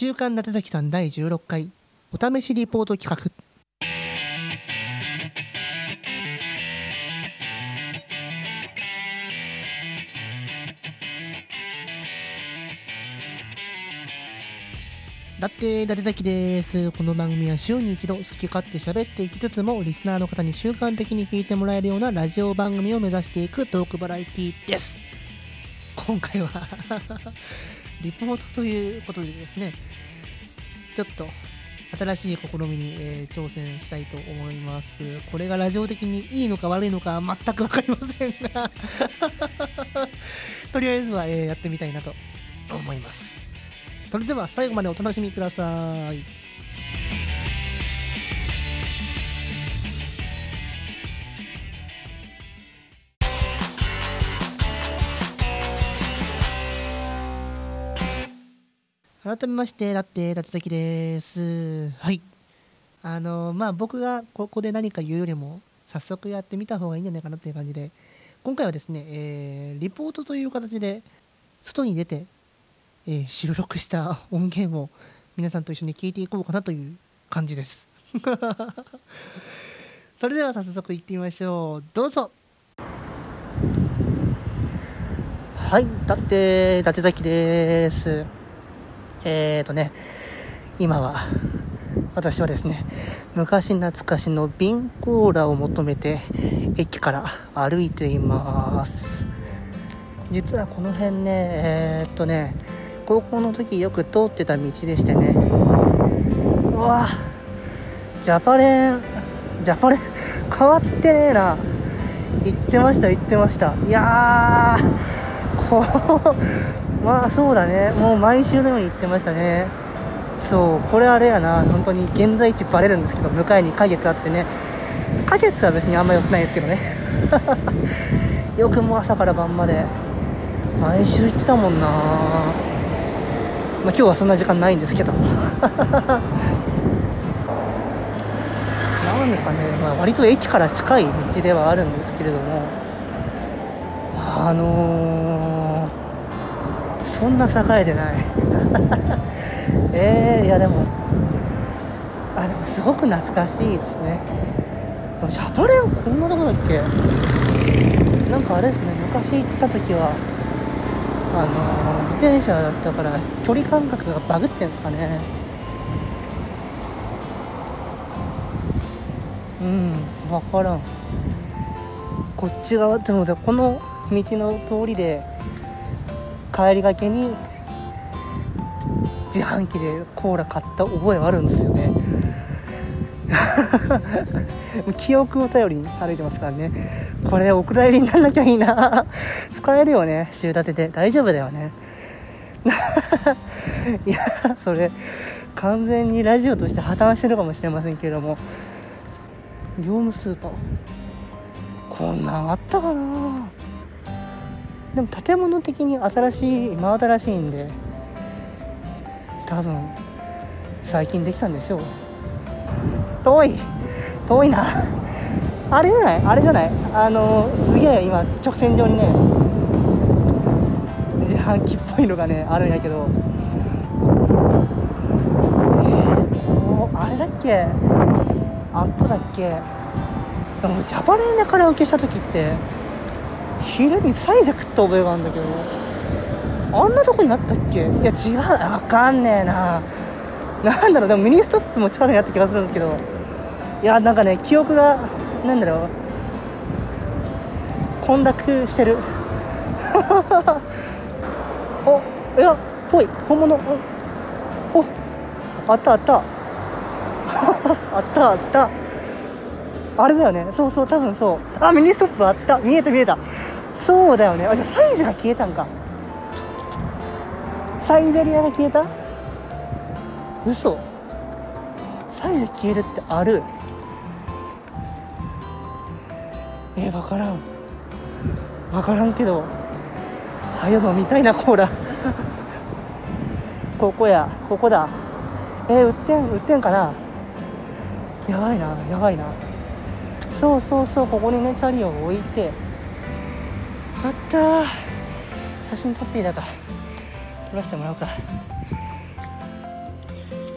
週刊立崎さん第16回お試しリポート企画。だって立崎です。この番組は週に一度好き勝手喋っていきつつもリスナーの方に習慣的に聞いてもらえるようなラジオ番組を目指していくトークバラエティです。今回はリポートということでですねちょっと新しい試みに、えー挑戦したいと思います。これがラジオ的にいいのか悪いのか全く分かりませんが。とりあえずは、えーやってみたいなと思います。それでは最後までお楽しみください。改めましてだって立崎です。はい。あのまあ僕がここで何か言うよりも早速やってみた方がいいんじゃないかなという感じで今回はですね、えーリポートという形で外に出てえー収録した音源を皆さんと一緒に聞いていこうかなという感じです。それでは早速行ってみましょう。どうぞ。はい。だって伊達崎です。えーとね今は私はですね昔懐かしの瓶コーラを求めて駅から歩いています。実はこの辺ねえーっとね高校の時よく通ってた道でしてねうわジャパレンジャパレン？変わってねえな。言ってました言ってました。いやーこうまあそうだね。もう毎週のように言ってましたね。そう。これあれやな。本当に現在地バレるんですけど向かいに花月あってね。花月は別にあんま良くないですけどね。よくも朝から晩まで。毎週行ってたもんな。まあ今日はそんな時間ないんですけど。なんですかね、まあ、割と駅から近い道ではあるんですけれども。あのー、そんな栄えてない。えー、いやでもあでもすごく懐かしいですね。でもジャパレンこんなとこだっけ？なんかあれですね昔行ってた時はあの自転車だったから距離感覚がバグってんですかね。うん分からん。こっち側でもでこの道の通りで帰りがけに自販機でコーラ買った覚えはあるんですよね。記憶を頼りに歩いてますからね。これお蔵入りにならなきゃいいな。使えるよね。週立てで。大丈夫だよね。いやそれ完全にラジオとして破綻してるかもしれませんけれども。業務スーパー。こんなんあったかな。でも建物的に新しい真新しいんで多分最近できたんでしょう。遠い遠いな。あれじゃない？あれじゃない？あのすげえ今直線上にね自販機っぽいのがねあるんやけど。えーとあれだっけ？あっこだっけ？でもジャパレンでカラオケした時って昼にサイゼ食った覚えがあるんだけど。あんなとこにあったっけ？いや違う。わかんねえな。なんだろう。でもミニストップも近くにあった気がするんですけど。いやなんかね記憶がなんだろう。混濁してる。おいやぽい。本物。おあったあった。あった あった。あれだよね。そうそう多分そう。あミニストップあった。見えた見えた。そうだよね。あじゃあサイゼが消えたんか。サイゼリヤが消えた？嘘。サイゼ消えるってある？えー、分からん。分からんけどはよ飲みたいなコーラ。ここや。ここだ。えー、売ってん売ってんかな？やばいなやばいな。そうそうそうここにねチャリを置いて。あった。ー写真撮っていいだか。撮らせてもらおうか。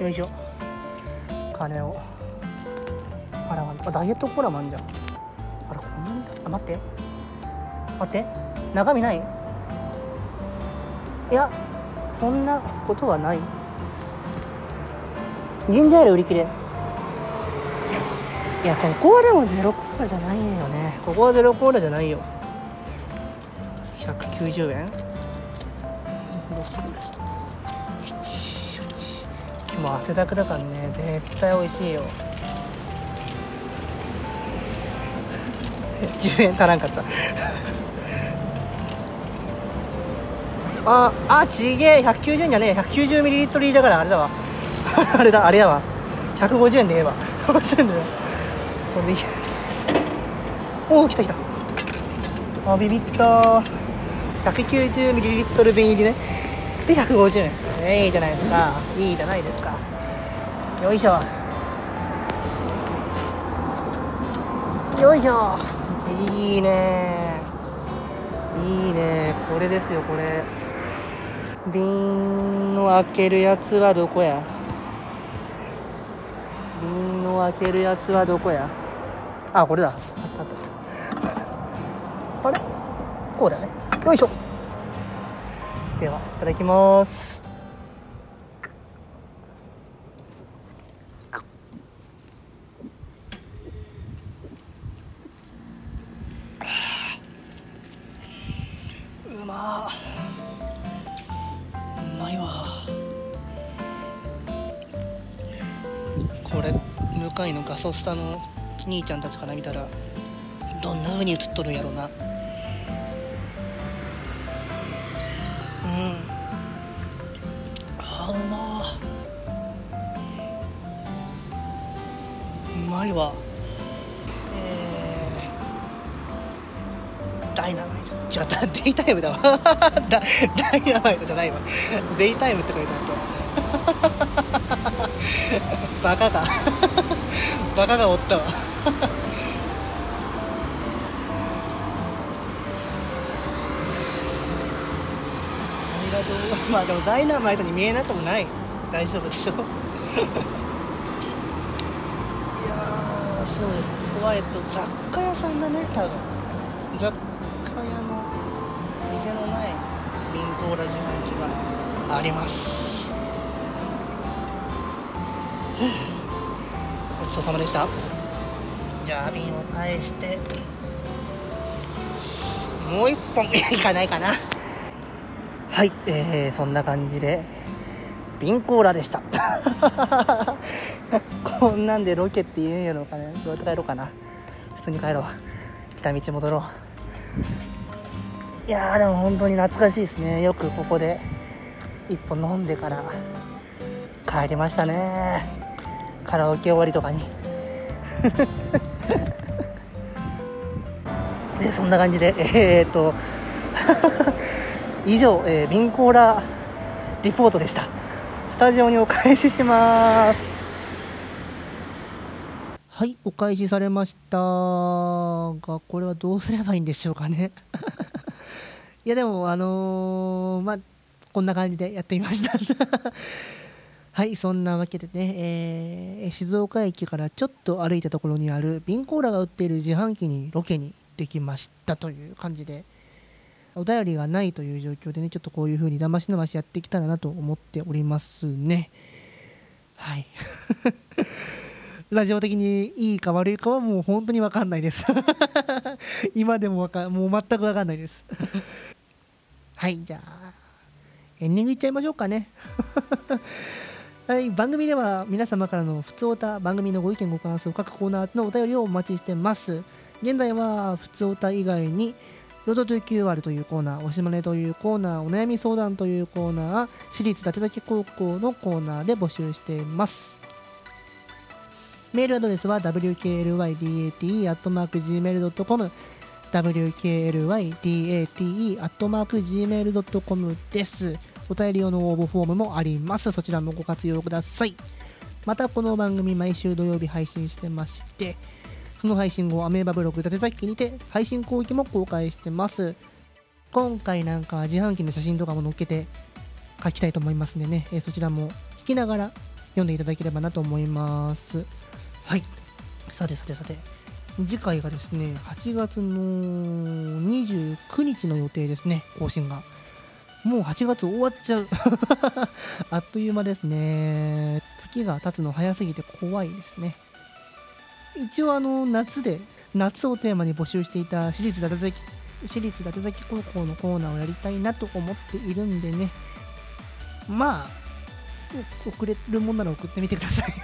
よいしょ。金を。払わあダイエットコーラもあんじゃん。あらこんなにあ待って待って。中身ない？いやそんなことはない。ジンジャーエール売り切れ。いやここはでもゼロコーラじゃないよね。ここはゼロコーラじゃないよ。90円。今日も汗だくだからね絶対美味しいよ10円足らんかったああちげえ190円じゃねえ190ミリリットル入りだからあれだわあれだあれやわ150円でええわ50円でいいおお来た来たあビビった190ミリリットル瓶入りねで150円えいいじゃないですかいいじゃないですかよいしょよいしょいいねいいねこれですよこれ瓶を開けるやつはどこや瓶を開けるやつはどこやあこれだあったあったあったあれこうだねよいしょ。ではいただきます。うまうまいわ。これ向かいのガソスタの兄ちゃんたちから見たらどんな風に映っとるんやろうな。うまいわえー、ダイナマイト。違った。デイタイムだわ。ダダイナマイトじゃないわ。デイタイムって書いてあった バカが バカがおったわ。ありがとうまあでもダイナマイトに見えなくもない。大丈夫でしょ。そうですここはえっと雑貨屋さんだね多分。雑貨屋の店のないビンコーラ自販機があります。ごちそうさまでした。じゃあ瓶を返してもう一本 いかないかな。はい、えー、そんな感じで瓶コーラでした。こんなんでロケって言うんやろうかね。どうやって帰ろうかな。普通に帰ろう。来た道戻ろう。いやーでも本当に懐かしいですね。よくここで一本飲んでから帰りましたね。カラオケ終わりとかに。でそんな感じでえー、っ と以上、えー、ビンコーラリポートでした。スタジオにお返しします。はいお返しされましたがこれはどうすればいいんでしょうかね。いやでもあのー、まあこんな感じでやってみました。はいそんなわけでね、えー、静岡駅からちょっと歩いたところにあるビンコーラが売っている自販機にロケに行ってきましたという感じでお便りがないという状況でねちょっとこういう風にだましだましやってきたらなと思っておりますね。はい。ラジオ的にいいか悪いかはもう本当に分かんないです。今でもわかもう全く分かんないです。はいじゃあエンディングいっちゃいましょうかね。はい、番組では皆様からの普通おた番組のご意見ご感想各コーナーのお便りをお待ちしてます。現在は普通おた以外にロードトゥ QR というコーナー、おしまねというコーナー、お悩み相談というコーナー、私立立崎高校のコーナーで募集しています。メールアドレスは wklydate.gmail.com wklydate.gmail.com です。お便り用の応募フォームもあります。そちらもご活用ください。またこの番組毎週土曜日配信してまして、その配信後、アメーバブログ、立崎にて配信後期も公開してます。今回なんかは自販機の写真とかも載っけて書きたいと思いますんでね、えそちらも聞きながら読んでいただければなと思いますはい。さてさてさて。次回がですね8月の29日の予定ですね。更新が。もう8月終わっちゃう。あっという間ですね。時が経つの早すぎて怖いですね。一応あの夏で夏をテーマに募集していた私立伊達崎私立伊達崎高校のコーナーをやりたいなと思っているんでね。まあ送れるもんなら送ってみてください。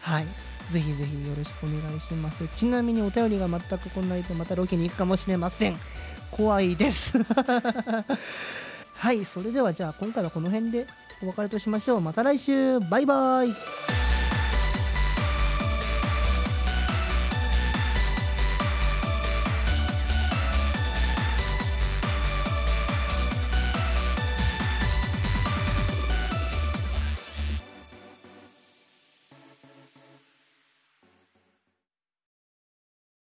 はい。ぜひぜひよろしくお願いします。ちなみにお便りが全く来ないとまたロケに行くかもしれません。怖いです。はい。それではじゃあ今回はこの辺でお別れとしましょう。また来週。バイバーイ。